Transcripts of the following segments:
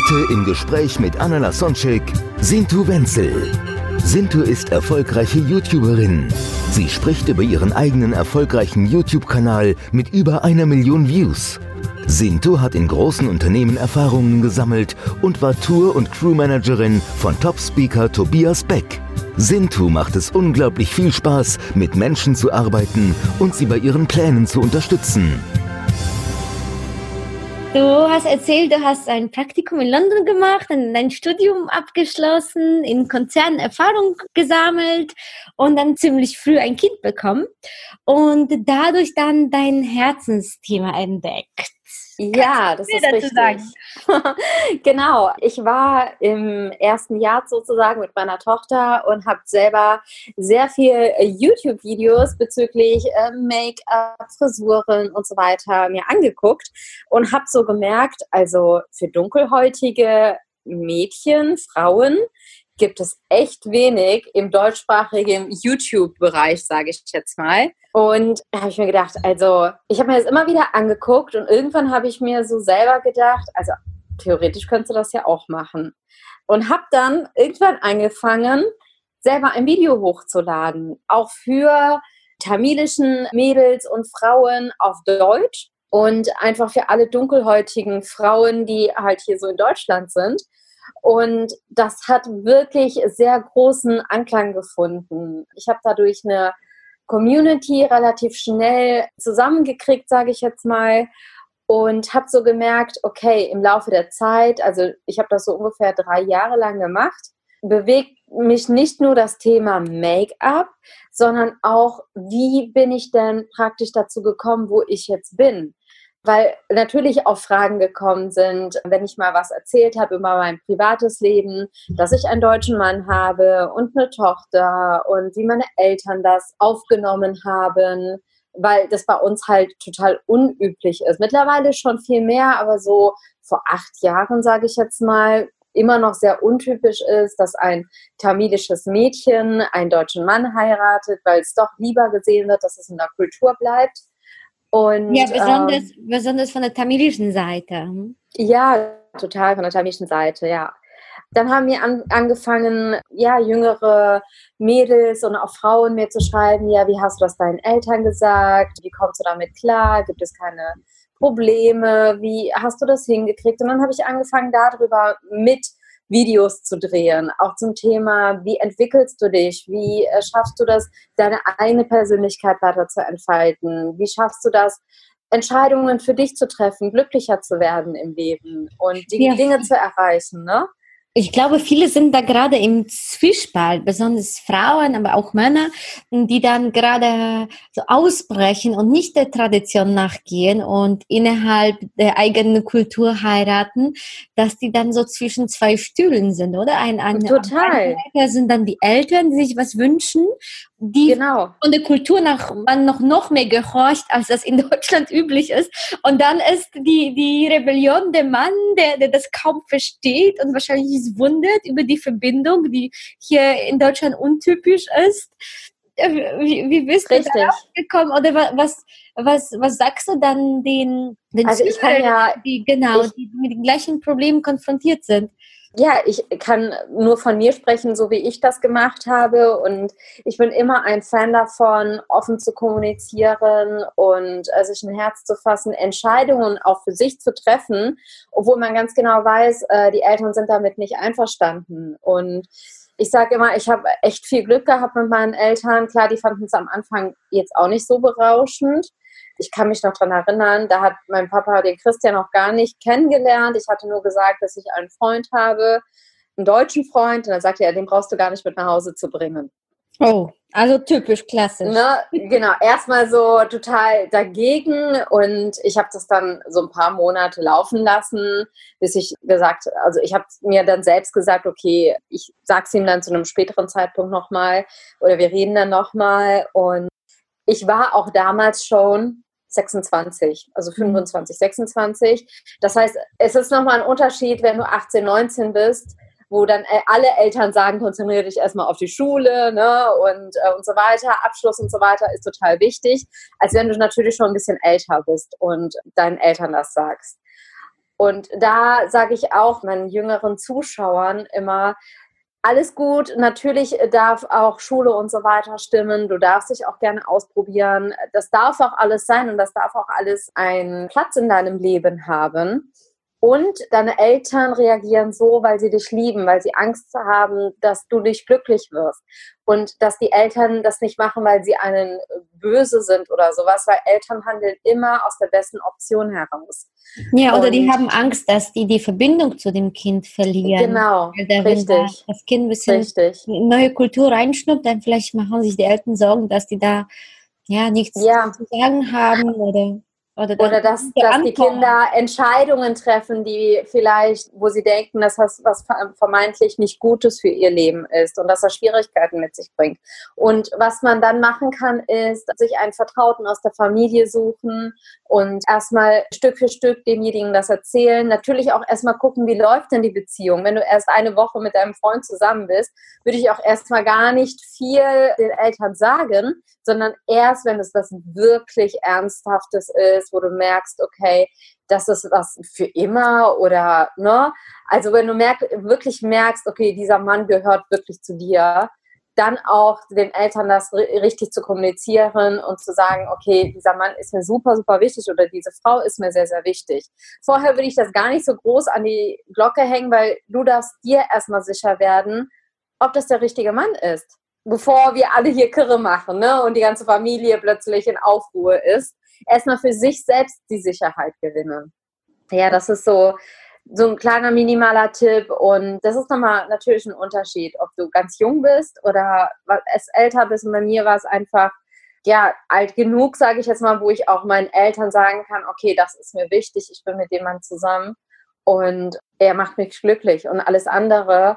Heute im Gespräch mit Anna Lasonczek, Sintu Wenzel. Sintu ist erfolgreiche YouTuberin. Sie spricht über ihren eigenen erfolgreichen YouTube-Kanal mit über einer Million Views. Sintu hat in großen Unternehmen Erfahrungen gesammelt und war Tour- und Crewmanagerin von Top-Speaker Tobias Beck. Sintu macht es unglaublich viel Spaß, mit Menschen zu arbeiten und sie bei ihren Plänen zu unterstützen. Du hast erzählt, du hast ein Praktikum in London gemacht, dein Studium abgeschlossen, in Konzernen Erfahrung gesammelt und dann ziemlich früh ein Kind bekommen und dadurch dann dein Herzensthema entdeckt. Ja, das ist richtig. genau. Ich war im ersten Jahr sozusagen mit meiner Tochter und habe selber sehr viel äh, YouTube-Videos bezüglich äh, Make-up, Frisuren und so weiter mir angeguckt und habe so gemerkt, also für dunkelhäutige Mädchen, Frauen, gibt es echt wenig im deutschsprachigen YouTube-Bereich, sage ich jetzt mal. Und da habe ich mir gedacht, also ich habe mir das immer wieder angeguckt und irgendwann habe ich mir so selber gedacht, also theoretisch könntest du das ja auch machen. Und habe dann irgendwann angefangen, selber ein Video hochzuladen, auch für tamilischen Mädels und Frauen auf Deutsch und einfach für alle dunkelhäutigen Frauen, die halt hier so in Deutschland sind. Und das hat wirklich sehr großen Anklang gefunden. Ich habe dadurch eine Community relativ schnell zusammengekriegt, sage ich jetzt mal. Und habe so gemerkt, okay, im Laufe der Zeit, also ich habe das so ungefähr drei Jahre lang gemacht, bewegt mich nicht nur das Thema Make-up, sondern auch, wie bin ich denn praktisch dazu gekommen, wo ich jetzt bin weil natürlich auch Fragen gekommen sind, wenn ich mal was erzählt habe über mein privates Leben, dass ich einen deutschen Mann habe und eine Tochter und wie meine Eltern das aufgenommen haben, weil das bei uns halt total unüblich ist. Mittlerweile schon viel mehr, aber so vor acht Jahren, sage ich jetzt mal, immer noch sehr untypisch ist, dass ein tamilisches Mädchen einen deutschen Mann heiratet, weil es doch lieber gesehen wird, dass es in der Kultur bleibt und, ja, besonders, ähm, besonders von der tamilischen Seite. Hm? Ja, total von der tamilischen Seite, ja. Dann haben wir an, angefangen, ja, jüngere Mädels und auch Frauen mir zu schreiben, ja, wie hast du das deinen Eltern gesagt? Wie kommst du damit klar? Gibt es keine Probleme? Wie hast du das hingekriegt? Und dann habe ich angefangen, darüber mit Videos zu drehen, auch zum Thema, wie entwickelst du dich, wie äh, schaffst du das, deine eigene Persönlichkeit weiter zu entfalten, wie schaffst du das, Entscheidungen für dich zu treffen, glücklicher zu werden im Leben und die ja. Dinge zu erreichen, ne? Ich glaube, viele sind da gerade im Zwiespalt, besonders Frauen, aber auch Männer, die dann gerade so ausbrechen und nicht der Tradition nachgehen und innerhalb der eigenen Kultur heiraten, dass die dann so zwischen zwei Stühlen sind, oder? Ein, ein, Total. Ein sind dann die Eltern, die sich was wünschen die genau. von der Kultur nach man noch noch mehr gehorcht, als das in Deutschland üblich ist. Und dann ist die die Rebellion der Mann, der der das kaum versteht und wahrscheinlich ist wundert über die Verbindung, die hier in Deutschland untypisch ist. Äh, wie, wie bist Richtig. du darauf gekommen oder was was was sagst du dann den den also ich kann ja, die genau ich, die mit den gleichen Problemen konfrontiert sind? Ja, ich kann nur von mir sprechen, so wie ich das gemacht habe. Und ich bin immer ein Fan davon, offen zu kommunizieren und äh, sich ein Herz zu fassen, Entscheidungen auch für sich zu treffen, obwohl man ganz genau weiß, äh, die Eltern sind damit nicht einverstanden. Und ich sage immer, ich habe echt viel Glück gehabt mit meinen Eltern. Klar, die fanden es am Anfang jetzt auch nicht so berauschend ich kann mich noch daran erinnern, da hat mein Papa den Christian noch gar nicht kennengelernt. Ich hatte nur gesagt, dass ich einen Freund habe, einen deutschen Freund. Und dann sagte er, den brauchst du gar nicht mit nach Hause zu bringen. Oh, also typisch klassisch. Ne? Genau, erstmal so total dagegen und ich habe das dann so ein paar Monate laufen lassen, bis ich gesagt, also ich habe mir dann selbst gesagt, okay, ich sag's ihm dann zu einem späteren Zeitpunkt nochmal oder wir reden dann nochmal und ich war auch damals schon 26, also 25, 26. Das heißt, es ist nochmal ein Unterschied, wenn du 18, 19 bist wo dann äh, alle Eltern sagen, konzentriere dich erstmal auf die Schule ne, und, äh, und so weiter, Abschluss und so weiter ist total wichtig, als wenn du natürlich schon ein bisschen älter bist und deinen Eltern das sagst. Und da sage ich auch meinen jüngeren Zuschauern immer, alles gut, natürlich darf auch Schule und so weiter stimmen. Du darfst dich auch gerne ausprobieren. Das darf auch alles sein und das darf auch alles einen Platz in deinem Leben haben. Und deine Eltern reagieren so, weil sie dich lieben, weil sie Angst haben, dass du nicht glücklich wirst. Und dass die Eltern das nicht machen, weil sie einen böse sind oder sowas, weil Eltern handeln immer aus der besten Option heraus. Ja, oder Und die haben Angst, dass die die Verbindung zu dem Kind verlieren. Genau, da, richtig. Da das Kind ein bisschen richtig. neue Kultur reinschnuppt, dann vielleicht machen sich die Eltern Sorgen, dass die da ja nichts ja. zu sagen haben oder oder, Oder dass, dass die Kinder Entscheidungen treffen, die vielleicht, wo sie denken, dass das was vermeintlich nicht Gutes für ihr Leben ist und dass das Schwierigkeiten mit sich bringt. Und was man dann machen kann, ist, sich einen Vertrauten aus der Familie suchen und erstmal Stück für Stück demjenigen das erzählen. Natürlich auch erstmal gucken, wie läuft denn die Beziehung. Wenn du erst eine Woche mit deinem Freund zusammen bist, würde ich auch erstmal gar nicht viel den Eltern sagen, sondern erst, wenn es was wirklich Ernsthaftes ist, wo du merkst, okay, das ist was für immer oder, ne? Also wenn du merk, wirklich merkst, okay, dieser Mann gehört wirklich zu dir, dann auch den Eltern das richtig zu kommunizieren und zu sagen, okay, dieser Mann ist mir super, super wichtig oder diese Frau ist mir sehr, sehr wichtig. Vorher würde ich das gar nicht so groß an die Glocke hängen, weil du darfst dir erstmal sicher werden, ob das der richtige Mann ist bevor wir alle hier Kirre machen ne? und die ganze Familie plötzlich in Aufruhr ist, erstmal für sich selbst die Sicherheit gewinnen. Ja, das ist so, so ein kleiner minimaler Tipp und das ist nochmal natürlich ein Unterschied, ob du ganz jung bist oder es älter bist. Und bei mir war es einfach, ja, alt genug, sage ich jetzt mal, wo ich auch meinen Eltern sagen kann, okay, das ist mir wichtig, ich bin mit dem Mann zusammen und er macht mich glücklich und alles andere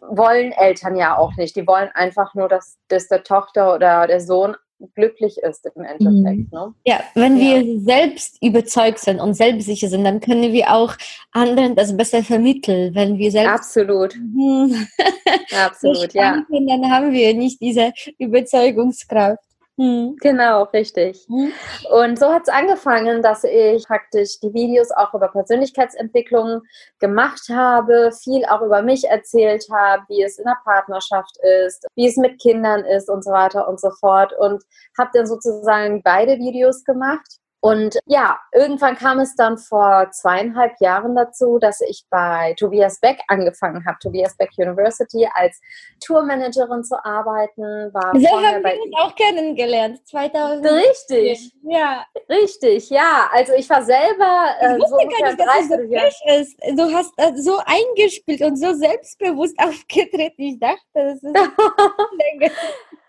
wollen Eltern ja auch nicht. Die wollen einfach nur, dass, dass der Tochter oder der Sohn glücklich ist im Endeffekt. Mhm. Ne? Ja, wenn ja. wir selbst überzeugt sind und selbstsicher sind, dann können wir auch anderen das besser vermitteln. Wenn wir selbst absolut, hm, absolut, ja, dann haben wir nicht diese Überzeugungskraft. Hm. Genau, richtig. Hm. Und so hat es angefangen, dass ich praktisch die Videos auch über Persönlichkeitsentwicklung gemacht habe, viel auch über mich erzählt habe, wie es in der Partnerschaft ist, wie es mit Kindern ist und so weiter und so fort. Und habe dann sozusagen beide Videos gemacht und ja, irgendwann kam es dann vor zweieinhalb Jahren dazu, dass ich bei Tobias Beck angefangen habe, Tobias Beck University als Tourmanagerin zu arbeiten. War so haben wir uns auch kennengelernt, 2000. Richtig, ja, richtig, ja. Also ich war selber äh, ich so gar nicht, dass es so frisch ist. Du hast äh, so eingespielt und so selbstbewusst aufgetreten. Ich dachte, das ist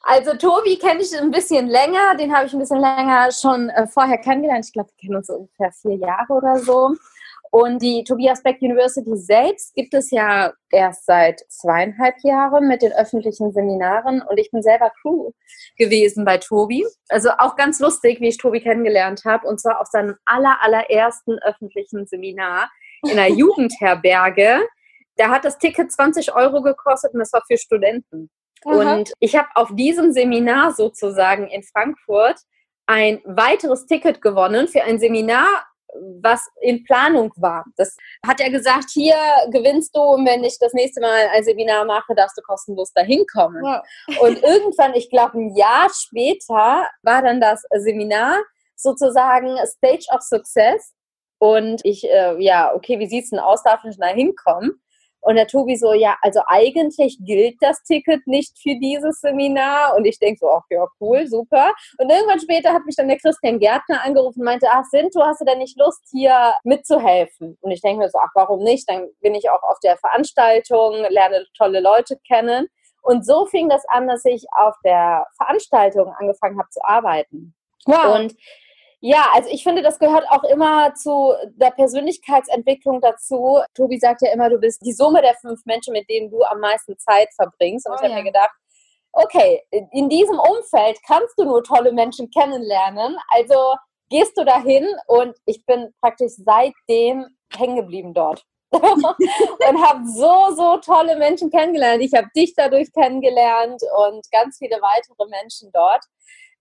Also Tobi kenne ich ein bisschen länger, den habe ich ein bisschen länger schon äh, vorher kennengelernt. Ich glaube, wir kennen uns ungefähr vier Jahre oder so. Und die Tobias Beck University selbst gibt es ja erst seit zweieinhalb Jahren mit den öffentlichen Seminaren und ich bin selber Crew gewesen bei Tobi. Also auch ganz lustig, wie ich Tobi kennengelernt habe und zwar auf seinem aller, allerersten öffentlichen Seminar in einer Jugendherberge. Da hat das Ticket 20 Euro gekostet und das war für Studenten. Aha. Und ich habe auf diesem Seminar sozusagen in Frankfurt ein weiteres Ticket gewonnen für ein Seminar, was in Planung war. Das hat er gesagt, hier gewinnst du und wenn ich das nächste Mal ein Seminar mache, darfst du kostenlos dahin kommen. Ja. Und irgendwann, ich glaube ein Jahr später, war dann das Seminar sozusagen Stage of Success. Und ich, äh, ja, okay, wie sieht es denn aus? Darf ich da hinkommen? Und der Tobi so, ja, also eigentlich gilt das Ticket nicht für dieses Seminar. Und ich denke so, ach ja, cool, super. Und irgendwann später hat mich dann der Christian Gärtner angerufen und meinte, ach Sinto, hast du denn nicht Lust, hier mitzuhelfen? Und ich denke mir so, ach, warum nicht? Dann bin ich auch auf der Veranstaltung, lerne tolle Leute kennen. Und so fing das an, dass ich auf der Veranstaltung angefangen habe zu arbeiten. Wow. Und ja, also ich finde, das gehört auch immer zu der Persönlichkeitsentwicklung dazu. Tobi sagt ja immer, du bist die Summe der fünf Menschen, mit denen du am meisten Zeit verbringst. Und oh, ich habe ja. mir gedacht, okay, in diesem Umfeld kannst du nur tolle Menschen kennenlernen. Also gehst du dahin und ich bin praktisch seitdem hängen geblieben dort. und habe so, so tolle Menschen kennengelernt. Ich habe dich dadurch kennengelernt und ganz viele weitere Menschen dort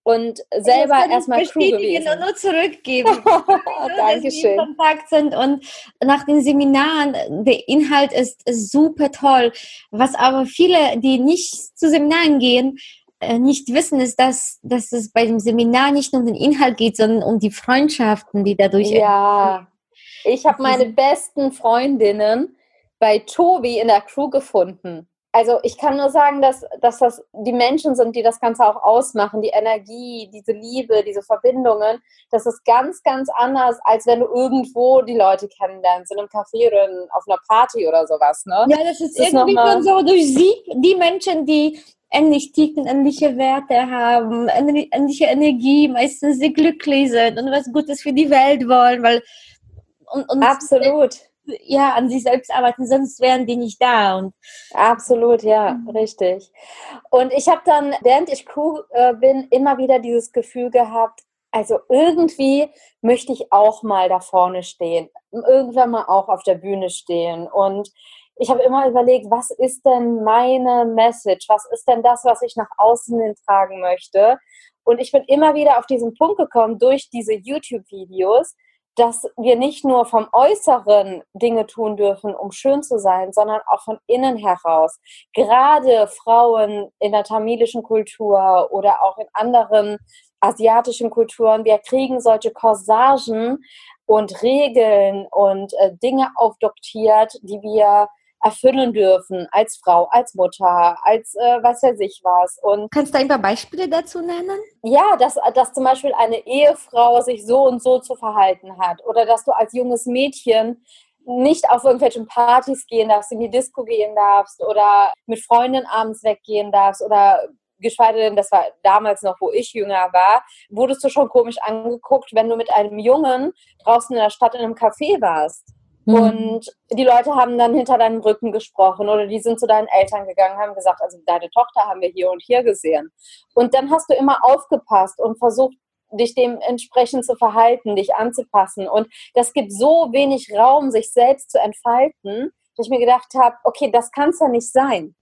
und selber erstmal Crew gewesen. und nur zurückgeben. Dankeschön. Dass in Kontakt sind und nach den Seminaren, der Inhalt ist, ist super toll. Was aber viele, die nicht zu Seminaren gehen, äh, nicht wissen, ist, dass, dass es bei dem Seminar nicht nur um den Inhalt geht, sondern um die Freundschaften, die dadurch Ja, ich habe meine besten Freundinnen bei Tobi in der Crew gefunden also ich kann nur sagen, dass, dass das die Menschen sind, die das Ganze auch ausmachen, die Energie, diese Liebe, diese Verbindungen. Das ist ganz, ganz anders, als wenn du irgendwo die Leute kennenlernst, in einem Café oder in, auf einer Party oder sowas. Ne? Ja, das ist, das ist irgendwie schon so, du siehst die Menschen, die ähnlich ticken, ähnliche Werte haben, ähnliche Energie, meistens sie glücklich sind und was Gutes für die Welt wollen, weil und, und Absolut ja, an sich selbst arbeiten, sonst wären die nicht da. Und Absolut, ja, mhm. richtig. Und ich habe dann, während ich Crew äh, bin, immer wieder dieses Gefühl gehabt, also irgendwie möchte ich auch mal da vorne stehen, irgendwann mal auch auf der Bühne stehen. Und ich habe immer überlegt, was ist denn meine Message? Was ist denn das, was ich nach außen hin tragen möchte? Und ich bin immer wieder auf diesen Punkt gekommen durch diese YouTube-Videos, dass wir nicht nur vom Äußeren Dinge tun dürfen, um schön zu sein, sondern auch von innen heraus. Gerade Frauen in der tamilischen Kultur oder auch in anderen asiatischen Kulturen, wir kriegen solche Corsagen und Regeln und äh, Dinge aufdoktiert, die wir erfüllen dürfen als Frau, als Mutter, als äh, was weiß ich was. Und Kannst du ein paar Beispiele dazu nennen? Ja, dass, dass zum Beispiel eine Ehefrau sich so und so zu verhalten hat oder dass du als junges Mädchen nicht auf irgendwelchen Partys gehen darfst, in die Disco gehen darfst oder mit Freundinnen abends weggehen darfst oder geschweige denn, das war damals noch, wo ich jünger war, wurdest du schon komisch angeguckt, wenn du mit einem Jungen draußen in der Stadt in einem Café warst. Mhm. Und die Leute haben dann hinter deinem Rücken gesprochen oder die sind zu deinen Eltern gegangen, haben gesagt, also deine Tochter haben wir hier und hier gesehen. Und dann hast du immer aufgepasst und versucht, dich dementsprechend zu verhalten, dich anzupassen. Und das gibt so wenig Raum, sich selbst zu entfalten, dass ich mir gedacht habe, okay, das kann es ja nicht sein.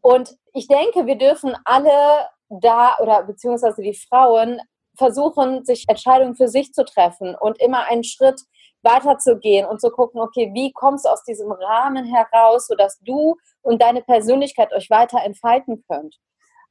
Und ich denke, wir dürfen alle da oder beziehungsweise die Frauen versuchen, sich Entscheidungen für sich zu treffen und immer einen Schritt weiterzugehen und zu gucken, okay, wie kommst du aus diesem Rahmen heraus, sodass du und deine Persönlichkeit euch weiter entfalten könnt.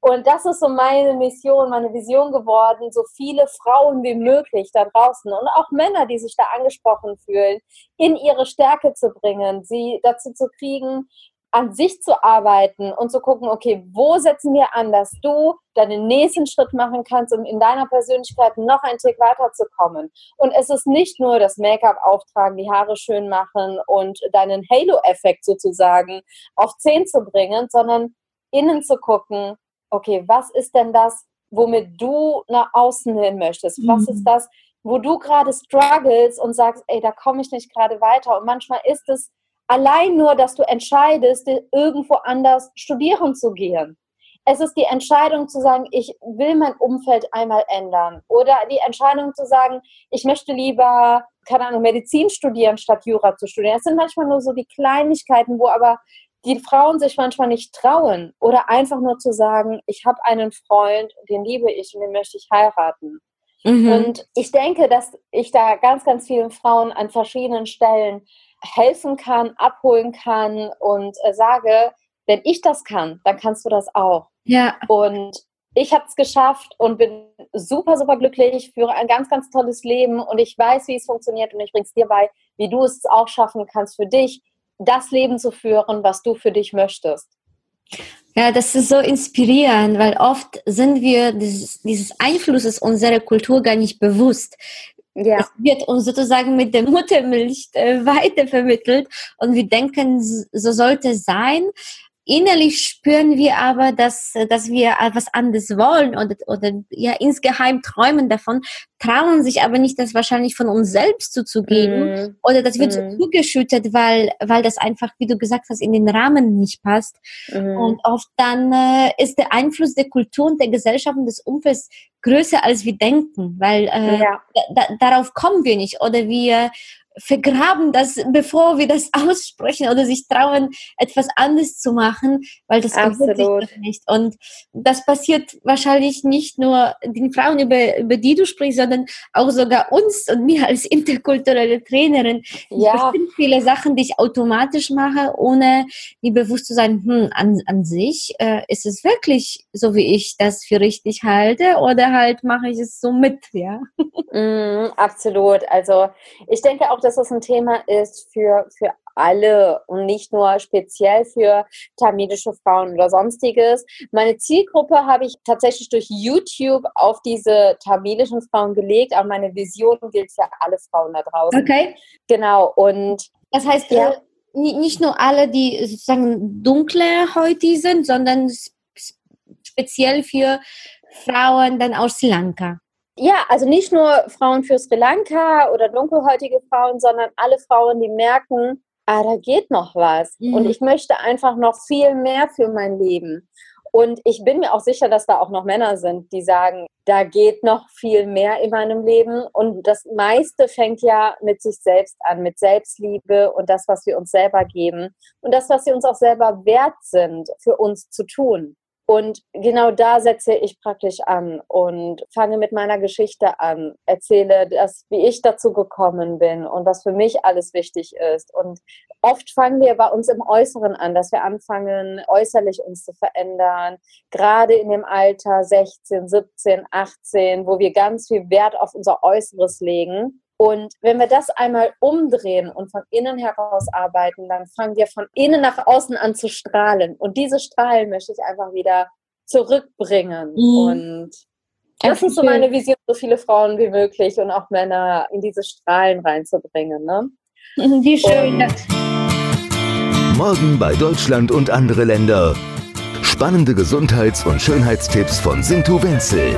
Und das ist so meine Mission, meine Vision geworden, so viele Frauen wie möglich da draußen und auch Männer, die sich da angesprochen fühlen, in ihre Stärke zu bringen, sie dazu zu kriegen, an sich zu arbeiten und zu gucken, okay, wo setzen wir an, dass du deinen nächsten Schritt machen kannst, um in deiner Persönlichkeit noch einen Tick weiterzukommen. Und es ist nicht nur das Make-up auftragen, die Haare schön machen und deinen Halo-Effekt sozusagen auf 10 zu bringen, sondern innen zu gucken, okay, was ist denn das, womit du nach außen hin möchtest? Was ist mhm. das, wo du gerade struggles und sagst, ey, da komme ich nicht gerade weiter. Und manchmal ist es Allein nur, dass du entscheidest, irgendwo anders studieren zu gehen. Es ist die Entscheidung zu sagen, ich will mein Umfeld einmal ändern. Oder die Entscheidung zu sagen, ich möchte lieber, keine Ahnung, Medizin studieren, statt Jura zu studieren. Es sind manchmal nur so die Kleinigkeiten, wo aber die Frauen sich manchmal nicht trauen. Oder einfach nur zu sagen, ich habe einen Freund, den liebe ich und den möchte ich heiraten. Mhm. Und ich denke, dass ich da ganz, ganz vielen Frauen an verschiedenen Stellen helfen kann, abholen kann und äh, sage, wenn ich das kann, dann kannst du das auch. Ja. Und ich habe es geschafft und bin super, super glücklich, führe ein ganz, ganz tolles Leben und ich weiß, wie es funktioniert und ich bringe es dir bei, wie du es auch schaffen kannst für dich, das Leben zu führen, was du für dich möchtest. Ja, das ist so inspirierend, weil oft sind wir dieses, dieses Einflusses unserer Kultur gar nicht bewusst. Ja. Es wird uns sozusagen mit der Muttermilch äh, weitervermittelt und wir denken, so sollte es sein. innerlich spüren wir aber, dass, dass wir etwas anderes wollen oder, oder ja insgeheim träumen davon, trauen sich aber nicht, das wahrscheinlich von uns selbst zuzugeben mm. oder das wird mm. so zugeschüttet, weil, weil das einfach, wie du gesagt hast, in den Rahmen nicht passt. Mm. Und oft dann äh, ist der Einfluss der Kultur und der Gesellschaft und des Umfelds größer, als wir denken, weil äh, ja. da, darauf kommen wir nicht oder wir vergraben das, bevor wir das aussprechen oder sich trauen, etwas anderes zu machen, weil das sich nicht. Und das passiert wahrscheinlich nicht nur den Frauen, über, über die du sprichst, sondern auch sogar uns und mir als interkulturelle Trainerin. Ja. Es sind viele Sachen, die ich automatisch mache, ohne mir bewusst zu sein, hm, an, an sich äh, ist es wirklich so, wie ich das für richtig halte oder halt mache ich es so mit, ja. Mm, absolut. Also ich denke auch, dass das ein Thema ist für, für alle und nicht nur speziell für tamilische Frauen oder sonstiges. Meine Zielgruppe habe ich tatsächlich durch YouTube auf diese tamilischen Frauen gelegt, aber meine Vision gilt für alle Frauen da draußen. Okay. Genau. Und das heißt, ja. Äh, nicht nur alle, die sozusagen dunkle Häute sind, sondern speziell für Frauen dann aus Sri Lanka. Ja, also nicht nur Frauen für Sri Lanka oder dunkelhäutige Frauen, sondern alle Frauen, die merken, ah, da geht noch was. Mhm. Und ich möchte einfach noch viel mehr für mein Leben. Und ich bin mir auch sicher, dass da auch noch Männer sind, die sagen, da geht noch viel mehr in meinem Leben. Und das meiste fängt ja mit sich selbst an, mit Selbstliebe und das, was wir uns selber geben und das, was wir uns auch selber wert sind, für uns zu tun. Und genau da setze ich praktisch an und fange mit meiner Geschichte an, erzähle das, wie ich dazu gekommen bin und was für mich alles wichtig ist. Und oft fangen wir bei uns im Äußeren an, dass wir anfangen, äußerlich uns zu verändern, gerade in dem Alter 16, 17, 18, wo wir ganz viel Wert auf unser Äußeres legen und wenn wir das einmal umdrehen und von innen heraus arbeiten, dann fangen wir von innen nach außen an zu strahlen. Und diese Strahlen möchte ich einfach wieder zurückbringen. Mhm. Und das ist so meine Vision, so viele Frauen wie möglich und auch Männer in diese Strahlen reinzubringen. Ne? Wie schön. Und Morgen bei Deutschland und andere Länder. Spannende Gesundheits- und Schönheitstipps von Sintu Wenzel.